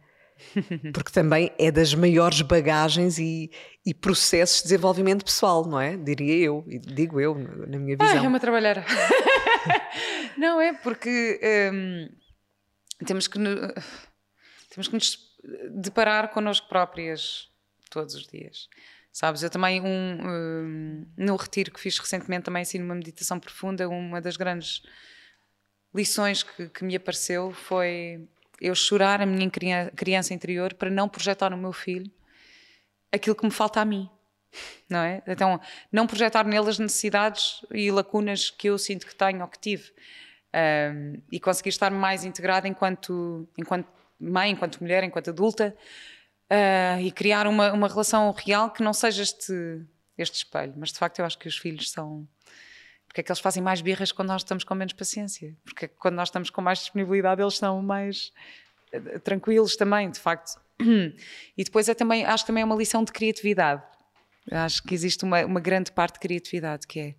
Porque também é das maiores bagagens e, e, processos de desenvolvimento pessoal, não é? Diria eu, digo eu, na minha visão. Ah, é uma trabalhar. não é, porque hum, temos, que, temos que nos deparar connosco próprias todos os dias. Sabes, eu também, um, um, no retiro que fiz recentemente, também ensino uma meditação profunda. Uma das grandes lições que, que me apareceu foi eu chorar a minha criança interior para não projetar no meu filho aquilo que me falta a mim. Não é? Então, não projetar nele as necessidades e lacunas que eu sinto que tenho ou que tive. Um, e conseguir estar mais integrada enquanto, enquanto mãe, enquanto mulher, enquanto adulta uh, e criar uma, uma relação real que não seja este, este espelho. Mas de facto, eu acho que os filhos são. Porque é que eles fazem mais birras quando nós estamos com menos paciência? Porque que quando nós estamos com mais disponibilidade, eles são mais uh, tranquilos também, de facto. E depois é também, acho que também é uma lição de criatividade. Acho que existe uma, uma grande parte de criatividade que é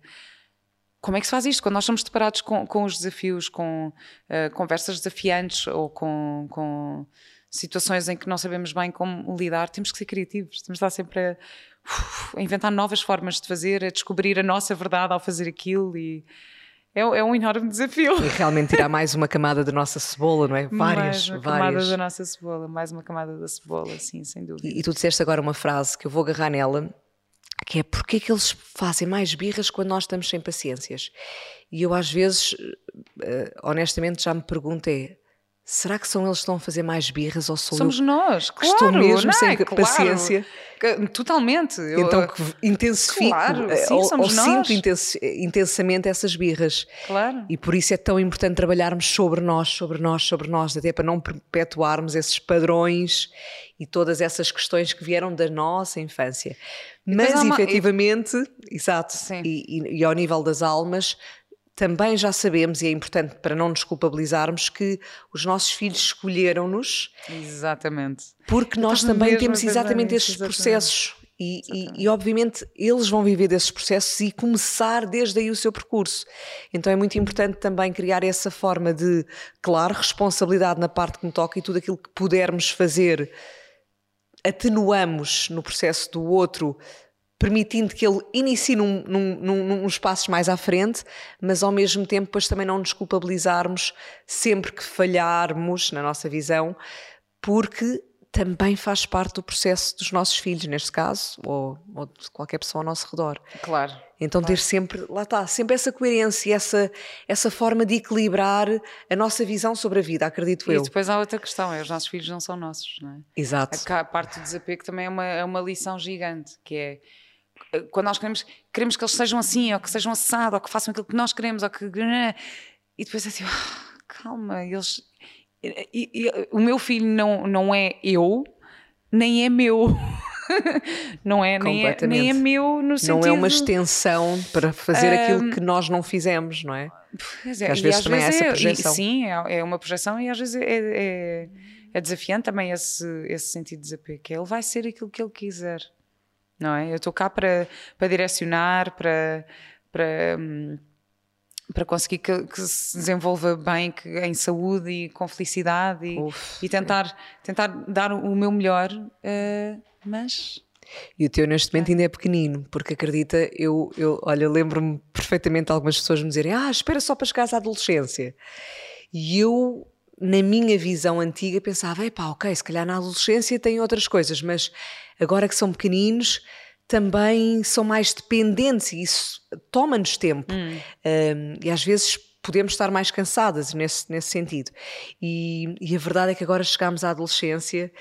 como é que se faz isto? Quando nós somos deparados com, com os desafios, com uh, conversas desafiantes ou com, com, situações em que não sabemos bem como lidar, temos que ser criativos, temos de estar sempre a, a inventar novas formas de fazer, a descobrir a nossa verdade ao fazer aquilo e é, é, um enorme desafio. E realmente tirar mais uma camada da nossa cebola, não é? Várias, mais uma várias. camada da nossa cebola, mais uma camada da cebola, sim, sem dúvida. E, e tu disseste agora uma frase que eu vou agarrar nela, que é porque é que eles fazem mais birras quando nós estamos sem paciências? E eu às vezes, eh, honestamente, já me pergunto é, Será que são eles que estão a fazer mais birras ou sou Somos eu nós, que claro, estou mesmo não, sem é, claro. paciência? Totalmente. Então que intensifico claro, sim, ou, ou sinto intensamente essas birras. Claro. E por isso é tão importante trabalharmos sobre nós, sobre nós, sobre nós, até para não perpetuarmos esses padrões e todas essas questões que vieram da nossa infância. Mas uma... efetivamente, exato, e, e, e ao nível das almas, também já sabemos, e é importante para não nos culpabilizarmos, que os nossos filhos escolheram-nos. Exatamente. Porque nós também temos exatamente esses processos. E, e, e, obviamente eles vão viver desses processos e começar desde aí o seu percurso. Então é muito importante também criar essa forma de, claro, responsabilidade na parte que me toca e tudo aquilo que pudermos fazer atenuamos no processo do outro permitindo que ele inicie num, num, num, num passos mais à frente, mas ao mesmo tempo depois também não nos culpabilizarmos sempre que falharmos na nossa visão, porque também faz parte do processo dos nossos filhos, neste caso, ou, ou de qualquer pessoa ao nosso redor. Claro. Então claro. ter sempre, lá está, sempre essa coerência, essa, essa forma de equilibrar a nossa visão sobre a vida, acredito e eu. E depois há outra questão, é os nossos filhos não são nossos, não é? Exato. A parte do desapego também é uma, é uma lição gigante, que é quando nós queremos, queremos que eles sejam assim, ou que sejam assado, ou que façam aquilo que nós queremos, ou que. E E depois é assim, ah, calma, eles. E, e, o meu filho não, não é eu, nem é meu. não é nem, é nem é meu no sentido... Não é uma extensão para fazer um, aquilo que nós não fizemos, não é? Pois é, às vezes às também vezes é essa projeção. É, sim, é uma projeção e às vezes é, é, é, desafiante também esse, esse sentido de desapego, que ele vai ser aquilo que ele quiser, não é? Eu estou cá para, para direcionar, para... para hum, para conseguir que, que, se desenvolva bem, que, em saúde e com felicidade e, Uf, e tentar, é. tentar dar o meu melhor, uh, mas. E o teu neste momento ainda é pequenino, porque acredita, eu, eu olha, lembro-me perfeitamente de algumas pessoas me dizerem: Ah, espera só para chegar à adolescência. E eu, na minha visão antiga, pensava: Epá, ok, se calhar na adolescência tem outras coisas, mas agora que são pequeninos também são mais dependentes e isso toma-nos tempo. Hum. Um, e às vezes podemos estar mais cansadas nesse, nesse sentido. E, e a verdade é que agora chegamos à adolescência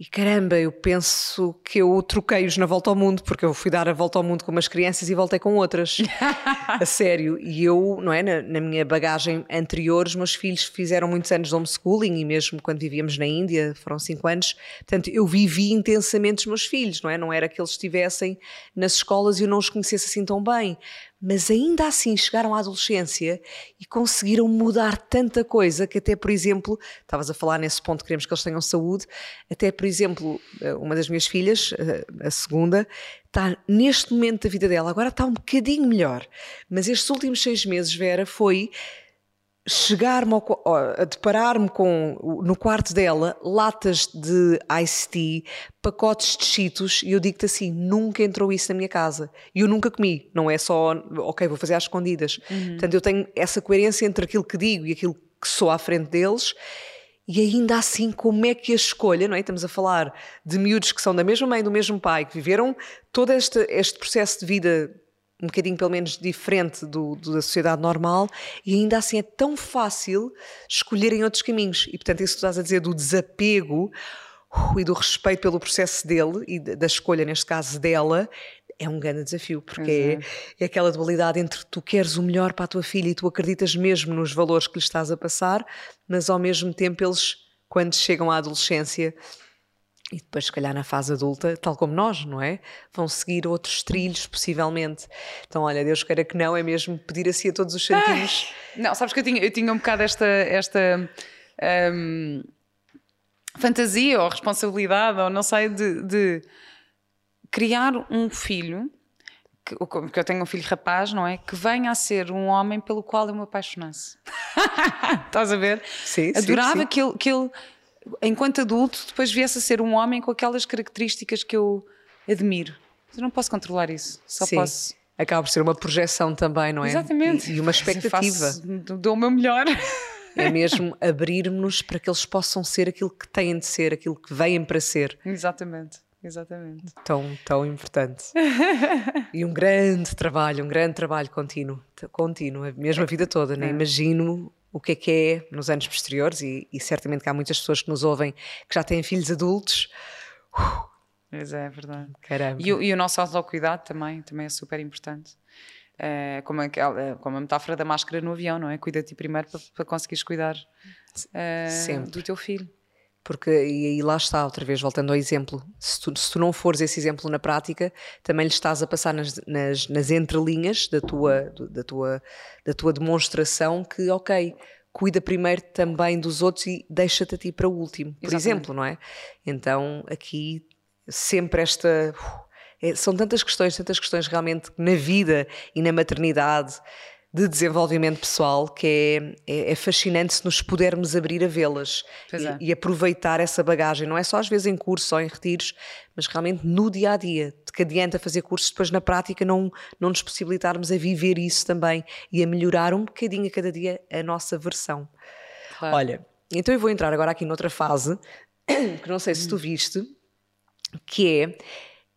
e caramba, eu penso que eu troquei-os na volta ao mundo, porque eu fui dar a volta ao mundo com umas crianças e voltei com outras. a sério. E eu, não é? Na, na, minha bagagem anterior, os meus filhos fizeram muitos anos de homeschooling e mesmo quando vivíamos na Índia, foram cinco anos. Portanto, eu vivi intensamente os meus filhos, não é? Não era que eles estivessem nas escolas e eu não os conhecesse assim tão bem mas ainda assim chegaram à adolescência e conseguiram mudar tanta coisa que até, por exemplo, estavas a falar nesse ponto, queremos que eles tenham saúde, até, por exemplo, eh, uma das minhas filhas, eh, a segunda, está neste momento da vida dela, agora está um bocadinho melhor, mas estes últimos seis meses, Vera, foi chegar-me a deparar-me com no quarto dela latas de iced tea, pacotes de cheetos e eu digo-te assim, nunca entrou isso na minha casa e eu nunca comi, não é só ok, vou fazer às escondidas uhum. portanto eu tenho essa coerência entre aquilo que digo e aquilo que sou à frente deles e ainda assim, como é que a escolha, não é? Estamos a falar de miúdos que são da mesma mãe, do mesmo pai, que viveram todo este, este processo de vida um bocadinho pelo menos diferente do, do, da sociedade normal e ainda assim é tão fácil escolherem outros caminhos. E portanto isso que tu estás a dizer do desapego uh, e do respeito pelo processo dele e da escolha neste caso dela é um grande desafio, porque é, é, aquela dualidade entre tu queres o melhor para a tua filha e tu acreditas mesmo nos valores que lhe estás a passar, mas ao mesmo tempo eles, quando chegam à adolescência, e depois, se calhar, na fase adulta, tal como nós, não é? Vão seguir outros trilhos, possivelmente. Então, olha, Deus queira que não, é mesmo pedir assim a todos os santinhos. não, sabes que eu tinha, eu tinha um bocado esta, esta um, fantasia ou responsabilidade, ou não sei, de, de criar um filho, que, que, eu tenho um filho rapaz, não é? Que venha a ser um homem pelo qual eu me apaixonasse. Estás a ver? Sim, Adorava sim, sim. que ele. Que ele enquanto adulto, depois viesse a ser um homem com aquelas características que eu admiro. Eu não posso controlar isso, só Sim. posso. Acaba por ser uma projeção também, não é? Exatamente. E, e uma expectativa. dou o meu melhor. É mesmo abrir-nos para que eles possam ser aquilo que têm de ser, aquilo que vêm para ser. Exatamente. Exatamente. Tão, tão importante. e um grande trabalho, um grande trabalho contínuo, contínuo, mesmo a vida toda, né? imagino o que é que é nos anos posteriores e, e, certamente que há muitas pessoas que nos ouvem que já têm filhos adultos. Pois é, é verdade. Caramba. E, e o nosso autocuidado também, também é super importante. É, como, aquela, como a metáfora da máscara no avião, não é? Cuida de ti primeiro para, para conseguires cuidar é, do teu filho. Porque, e aí lá está, outra vez, voltando ao exemplo, se tu, se tu não fores esse exemplo na prática, também lhe estás a passar nas, nas, nas entrelinhas da tua, da, tua, da tua demonstração que, ok, cuida primeiro também dos outros e deixa-te a ti para o último, por Exatamente. exemplo, não é? Então, aqui, sempre esta. É, são tantas questões, tantas questões realmente na vida e na maternidade de desenvolvimento pessoal que é, é, é fascinante se nos pudermos abrir a vê-las é. e, e, aproveitar essa bagagem, não é só às vezes em cursos ou em retiros, mas realmente no dia a dia, de que adianta fazer cursos depois na prática não, não nos possibilitarmos a viver isso também e a melhorar um bocadinho a cada dia a nossa versão. Claro. Olha, então eu vou entrar agora aqui noutra fase que não sei se tu viste, que é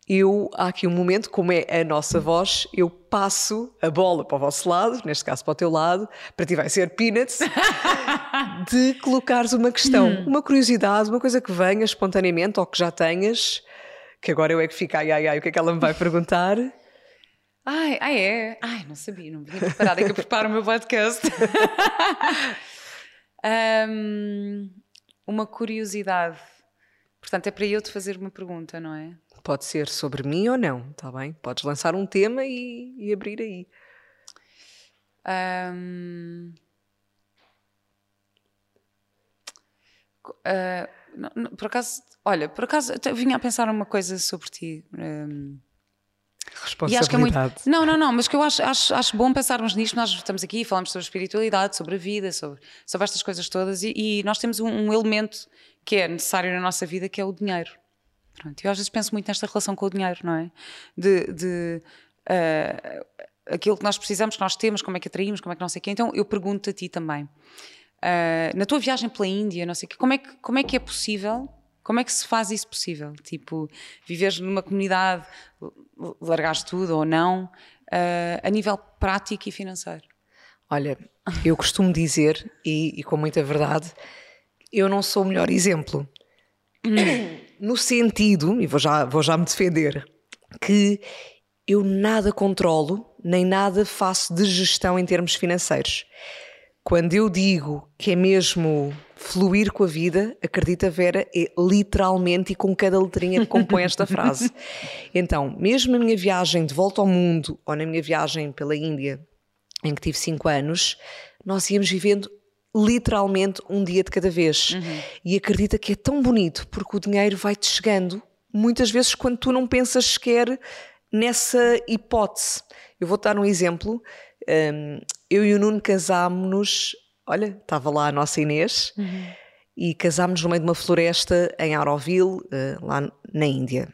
eu, há aqui um momento, como é a nossa voz, eu passo a bola para o vosso lado, neste caso para o teu lado, para ti vai ser peanuts, de colocares uma questão, hum. uma curiosidade, uma coisa que venha espontaneamente ou que já tenhas, que agora eu é que fico, ai ai ai, o que é que ela me vai perguntar? Ai, ai é? Ai, não sabia, não vinha preparada, é que eu preparo o meu podcast. um, uma curiosidade. Portanto, é para eu te fazer uma pergunta, não é? Pode ser sobre mim ou não, está bem? Podes lançar um tema e, e abrir aí. Um, uh, não, não, por acaso, olha, por acaso vinha a pensar uma coisa sobre ti. Um, Responsabilidade. E acho que é muito, não, não, não, mas que eu acho, acho, acho bom pensarmos nisto. Nós estamos aqui e falamos sobre espiritualidade, sobre a vida, sobre, sobre estas coisas todas, e, e nós temos um, um, elemento que é necessário na nossa vida, que é o dinheiro. Pronto, eu às vezes penso muito nesta relação com o dinheiro, não é? De, de uh, aquilo que nós precisamos, que nós temos, como é que atraímos, como é que não sei o quê. Então eu pergunto a ti também. Uh, na tua viagem pela Índia, não sei o quê, como é, que, como é que é possível como é que se faz isso possível? Tipo, viveres numa comunidade, largares tudo ou não, uh, a nível prático e financeiro? Olha, eu costumo dizer, e, e, com muita verdade, eu não sou o melhor exemplo. No sentido, e vou já, vou já me defender, que eu nada controlo, nem nada faço de gestão em termos financeiros. Quando eu digo que é mesmo fluir com a vida, acredita Vera, é literalmente e com cada letrinha que compõe esta frase. Então, mesmo na minha viagem de volta ao mundo ou na minha viagem pela Índia, em que tive cinco anos, nós íamos vivendo literalmente um dia de cada vez. Uhum. E acredita que é tão bonito porque o dinheiro vai-te chegando muitas vezes quando tu não pensas sequer nessa hipótese. Eu vou dar um exemplo. Um, eu e o Nuno casámos-nos, olha, estava lá a nossa Inês, uhum. e casámos no meio de uma floresta em Auroville, uh, lá na Índia.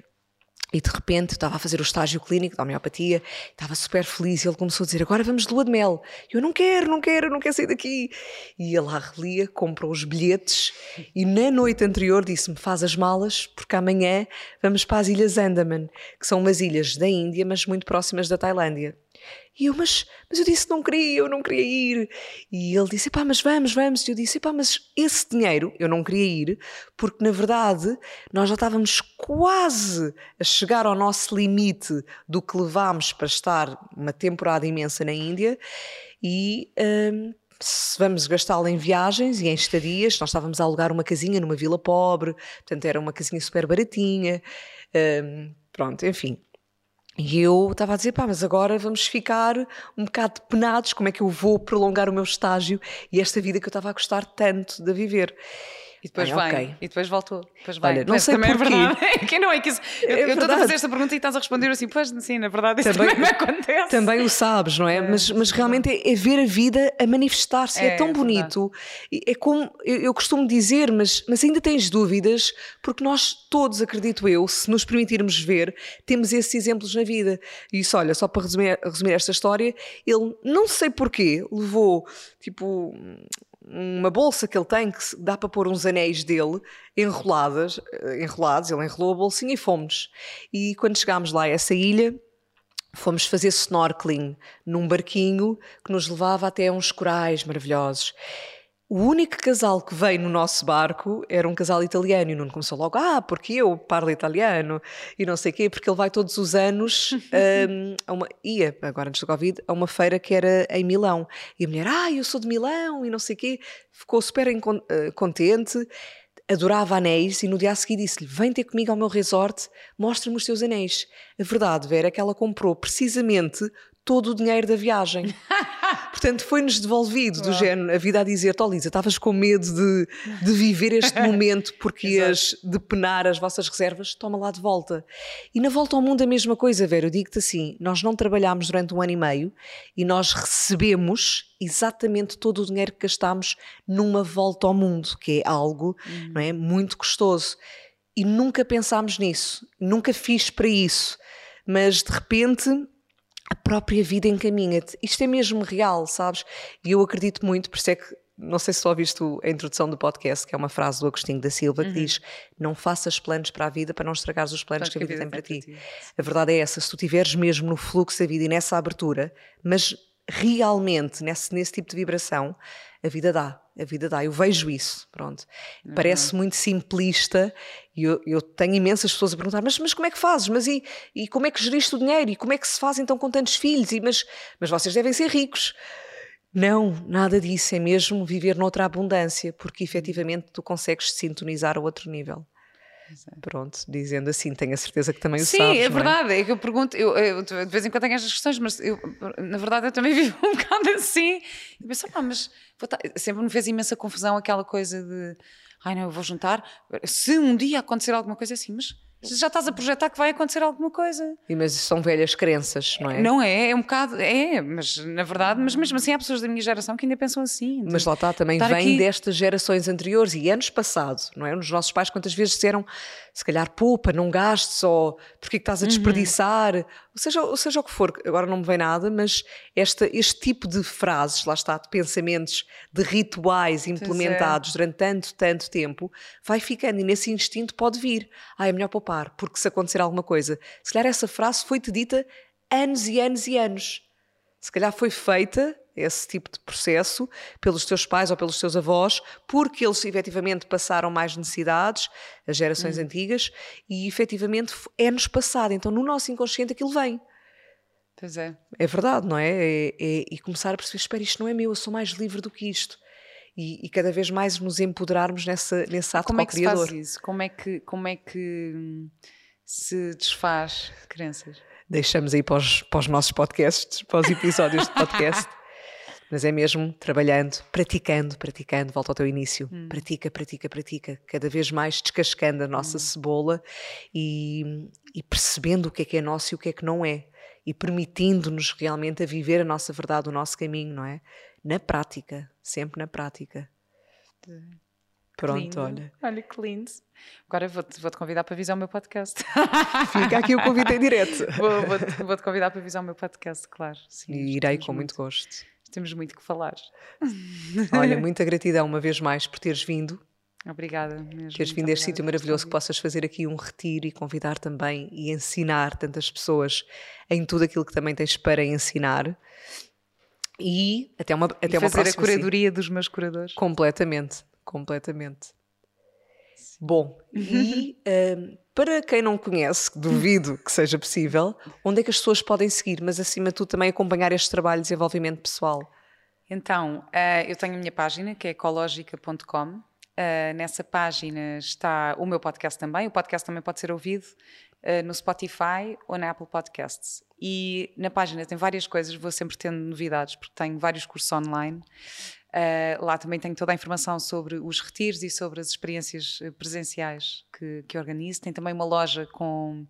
E de repente estava a fazer o estágio clínico da homeopatia, estava super feliz e ele começou a dizer: Agora vamos de lua de mel. Eu não quero, não quero, não quero sair daqui. E ele lá relia, comprou os bilhetes e na noite anterior disse-me: Faz as malas, porque amanhã vamos para as Ilhas Andaman, que são umas ilhas da Índia, mas muito próximas da Tailândia. E eu, mas, mas eu disse que não queria, eu não queria ir. E ele disse, pá, mas vamos, vamos. E eu disse, pá, mas esse dinheiro eu não queria ir, porque na verdade nós já estávamos quase a chegar ao nosso limite do que levámos para estar uma temporada imensa na Índia e hum, se vamos gastá-lo em viagens e em estadias, nós estávamos a alugar uma casinha numa vila pobre, portanto era uma casinha super baratinha, hum, pronto, enfim. E eu estava a dizer, pá, mas agora vamos ficar um bocado penados, como é que eu vou prolongar o meu estágio e esta vida que eu estava a gostar tanto de viver. E depois Ai, vem, okay. e depois voltou. Depois. Olha, não sei também é porquê. é verdade. que não é que isso, eu, é eu estou a fazer esta pergunta e estás a responder assim, pois sim, na verdade isso também, também acontece. Também o sabes, não é? é mas, mas realmente é, é, ver a vida a manifestar-se, é, é, tão bonito. É como eu, eu, costumo dizer, mas, mas ainda tens dúvidas, porque nós todos, acredito eu, se nos permitirmos ver, temos esses exemplos na vida. E isso, olha, só para resumir, resumir esta história, ele não sei porquê levou tipo uma bolsa que ele tem que dá para pôr uns anéis dele enroladas, eh, enrolados, ele enrolou a bolsinha e fomos. E quando chegámos lá a essa ilha, fomos fazer snorkeling num barquinho que nos levava até uns corais maravilhosos. O único casal que veio no nosso barco era um casal italiano e o Nuno começou logo, ah, porque eu parlo italiano e não sei o quê, porque ele vai todos os anos um, a uma, ia, agora antes do Covid, a uma feira que era em Milão. E a mulher, ah, eu sou de Milão e não sei o quê, ficou super eh, contente, adorava anéis e no dia a seguir disse-lhe, vem ter comigo ao meu resort, mostra-me os teus anéis. A verdade, Vera, é que ela comprou precisamente todo o dinheiro da viagem. Portanto, foi-nos devolvido do género, a vida a dizer, ó Lisa, estavas com medo de, de viver este momento porque ias depenar as vossas reservas, toma lá de volta. E na volta ao mundo a mesma coisa, Vera, eu digo-te assim, nós não trabalhámos durante um ano e meio e nós recebemos exatamente todo o dinheiro que gastámos numa volta ao mundo, que é algo uhum. não é, muito custoso. E nunca pensámos nisso, nunca fiz para isso. Mas de repente a própria vida encaminha-te. Isto é mesmo real, sabes? E eu acredito muito, por isso é que não sei se só ouviste a introdução do podcast, que é uma frase do Agostinho da Silva, que uhum. diz: Não faças planos para a vida para não estragares os planos que a vida, tem para ti. ti. A verdade é essa: se tu estiveres mesmo no fluxo da vida e nessa abertura, mas realmente nesse, nesse tipo de vibração, a vida dá. A vida dá. Eu vejo isso, pronto. Uhum. Parece muito simplista e eu, eu, tenho imensas pessoas a perguntar: mas, mas como é que fazes? Mas e, e como é que geriste o dinheiro? E como é que se faz então com tantos filhos? E, mas, mas vocês devem ser ricos. Não, nada disso, é mesmo viver noutra abundância, porque efetivamente tu consegues sintonizar a outro nível. Pronto, dizendo assim, tenho a certeza que também o Sim, sabes. Sim, é verdade. É? é? que eu pergunto, eu, eu, de vez em quando tenho estas questões, mas eu, na verdade eu também vivo um bocado assim. E penso, ah, mas sempre me fez imensa confusão aquela coisa de ai não, eu vou juntar. Se um dia acontecer alguma coisa assim, mas já estás a projetar que vai acontecer alguma coisa. E mas são velhas crenças, não é? Não é, é um bocado, é, mas na verdade, mas mesmo assim há pessoas da minha geração que ainda pensam assim. Mas lá está, também vem aqui... destas gerações anteriores e anos passados, não é? Os nossos pais quantas vezes disseram se calhar poupa, não gastes, ou porque é que estás a uhum. desperdiçar, uhum. ou, seja, ou seja o que for, agora não me vem nada, mas esta, este tipo de frases, lá está, de pensamentos, de rituais é. implementados durante tanto, tanto tempo, vai ficando e nesse instinto pode vir, ah, é melhor poupar, porque se acontecer alguma coisa. Se calhar essa frase foi-te dita anos e anos e anos. Se calhar foi feita esse tipo de processo pelos teus pais ou pelos teus avós, porque eles efetivamente passaram mais necessidades, as gerações hum. antigas, e efetivamente é-nos passado. Então no nosso inconsciente aquilo vem. Pois é. É verdade, não é? é, é e começar a perceber: espera, isto não é meu, eu sou mais livre do que isto. E, e cada vez mais nos empoderarmos nessa, nesse ato Como é que se faz isso? Como é que, como é que hum, se desfaz crenças? Deixamos aí para os, para os nossos podcasts, para os episódios de podcast. Mas é mesmo trabalhando, praticando, praticando, volta ao teu início. Hum. Pratica, pratica, pratica. Cada vez mais descascando a nossa hum. cebola e, e, percebendo o que é que é nosso e o que é que não é. E permitindo-nos realmente a viver a nossa verdade, o nosso caminho, não é? Na prática, sempre na prática. Pronto, lindo. olha. Olha que lindo. Agora vou-te vou -te convidar para visar o meu podcast. Fica aqui o convite em direto. Vou-te vou convidar para visar o meu podcast, claro. Sim, e irei com muito gosto. Temos muito que falar. Olha, muita gratidão uma vez mais por teres vindo. Obrigada mesmo. Teres vindo a este sítio maravilhoso que possas fazer aqui um retiro e convidar também e ensinar tantas pessoas em tudo aquilo que também tens para ensinar. E até uma, até e uma fazer a curadoria sim. dos meus curadores. Completamente, completamente. Bom, e um, para quem não conhece, duvido que seja possível, onde é que as pessoas podem seguir, mas acima de tudo também acompanhar este trabalho de desenvolvimento pessoal? Então, uh, eu tenho a minha página que é ecologica.com. Uh, eh, nessa página está o meu podcast também. O podcast também pode ser ouvido uh, no Spotify ou na Apple Podcasts. E na página tem várias coisas, vou sempre tendo novidades, porque tenho vários cursos online. Uh, lá também tenho toda a informação sobre os retiros e sobre as experiências eh, presenciais que, que organizo. Tem também uma loja com,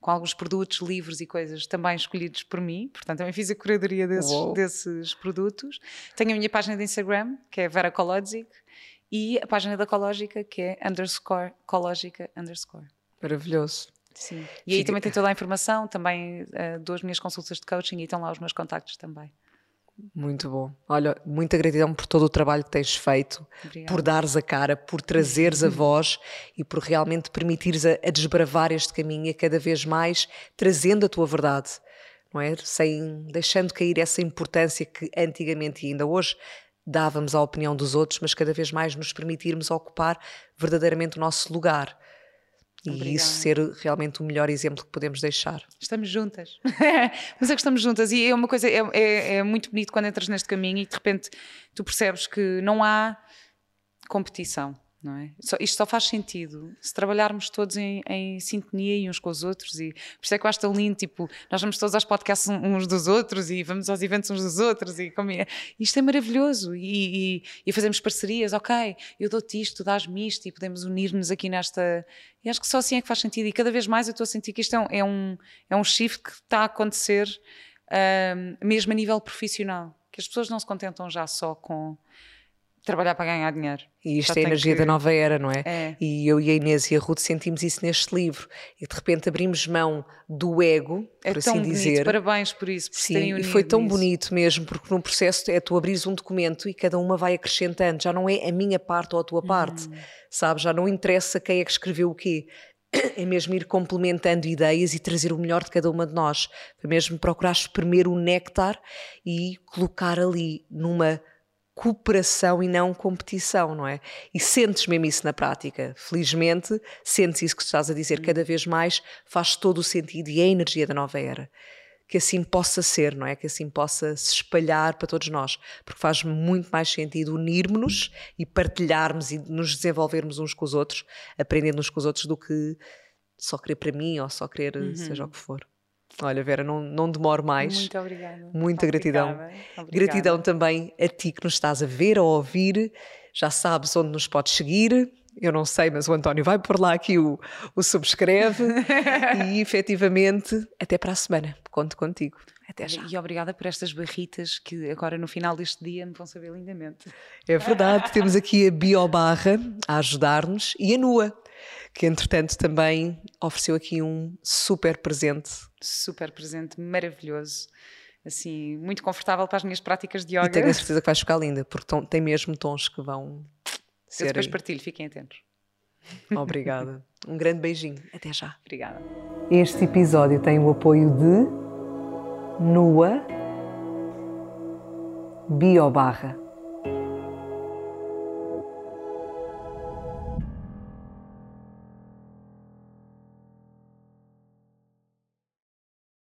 com alguns produtos, livros e coisas também escolhidos por mim. Portanto, também fiz a curadoria desses, desses produtos. Tenho a minha página de Instagram, que é Vera Cologic, e a página da Ecológica, que é underscore Cológica underscore. Maravilhoso. Sim. E aí também tem toda a informação, também uh, dou as minhas consultas de coaching e estão lá os meus contactos também. Muito bom. Olha, muita gratidão por todo o trabalho que tens feito, Obrigada. por dares a cara, por trazeres a voz e por realmente permitires a, a, desbravar este caminho e a cada vez mais trazendo a tua verdade, não é? Sem, deixando cair essa importância que antigamente e ainda hoje dávamos à opinião dos outros, mas cada vez mais nos permitirmos ocupar verdadeiramente o nosso lugar e Obrigada. isso ser realmente o melhor exemplo que podemos deixar. Estamos juntas. Mas é que estamos juntas e é uma coisa, é, é, é, muito bonito quando entras neste caminho e de repente tu percebes que não há competição não é? Só, isto só faz sentido se trabalharmos todos em, em, sintonia uns com os outros e por isso é que eu acho tão lindo, tipo, nós vamos todos aos podcasts uns dos outros e vamos aos eventos uns dos outros e como é, isto é maravilhoso e, e, e fazemos parcerias, ok, eu dou-te isto, tu dás-me isto e podemos unir-nos aqui nesta e acho que só assim é que faz sentido e cada vez mais eu estou a sentir que isto é um, é um, é um shift que está a acontecer um, mesmo a nível profissional, que as pessoas não se contentam já só com trabalhar para ganhar dinheiro. E isto Já é a energia que... da nova era, não é? é? E eu e a Inês e a Ruth sentimos isso neste livro. E de repente abrimos mão do ego, é por assim bonito. dizer. Parabéns por isso, por Sim, e foi tão bonito mesmo, porque no processo é tu abrires um documento e cada uma vai acrescentando. Já não é a minha parte ou a tua parte, hum. sabe? Já não interessa quem é que escreveu o quê. É mesmo ir complementando ideias e trazer o melhor de cada uma de nós. Foi mesmo procurar exprimir o néctar e colocar ali numa cooperação e não competição, não é? E sentes mesmo isso na prática. Felizmente, sentes isso que estás a dizer cada vez mais, faz todo o sentido e é a energia da nova era. Que assim possa ser, não é? Que assim possa se espalhar para todos nós. Porque faz muito mais sentido unirmos-nos e partilharmos e nos desenvolvermos uns com os outros, aprendendo uns com os outros, do que só querer para mim ou só querer uhum. seja o que for. Olha, Vera, não, não demoro mais. Muito obrigada. Muita gratidão. Obrigada. Gratidão também a ti que nos estás a ver ou a ouvir. Já sabes onde nos podes seguir. Eu não sei, mas o António vai por lá aqui o, o subscreve. e efetivamente, até para a semana. Conto contigo. Até já. E obrigada por estas barritas que agora no final deste dia me vão saber lindamente. É verdade, temos aqui a Biobarra a ajudar-nos e a Nua, que entretanto também ofereceu aqui um super presente. Super presente, maravilhoso. Assim, muito confortável para as minhas práticas de yoga. E tenho a certeza que vais ficar linda, porque tem mesmo tons que vão ser. Eu depois partilho, fiquem atentos. Obrigada. Um grande beijinho. Até já. Obrigada. Este episódio tem o apoio de Nua Biobarra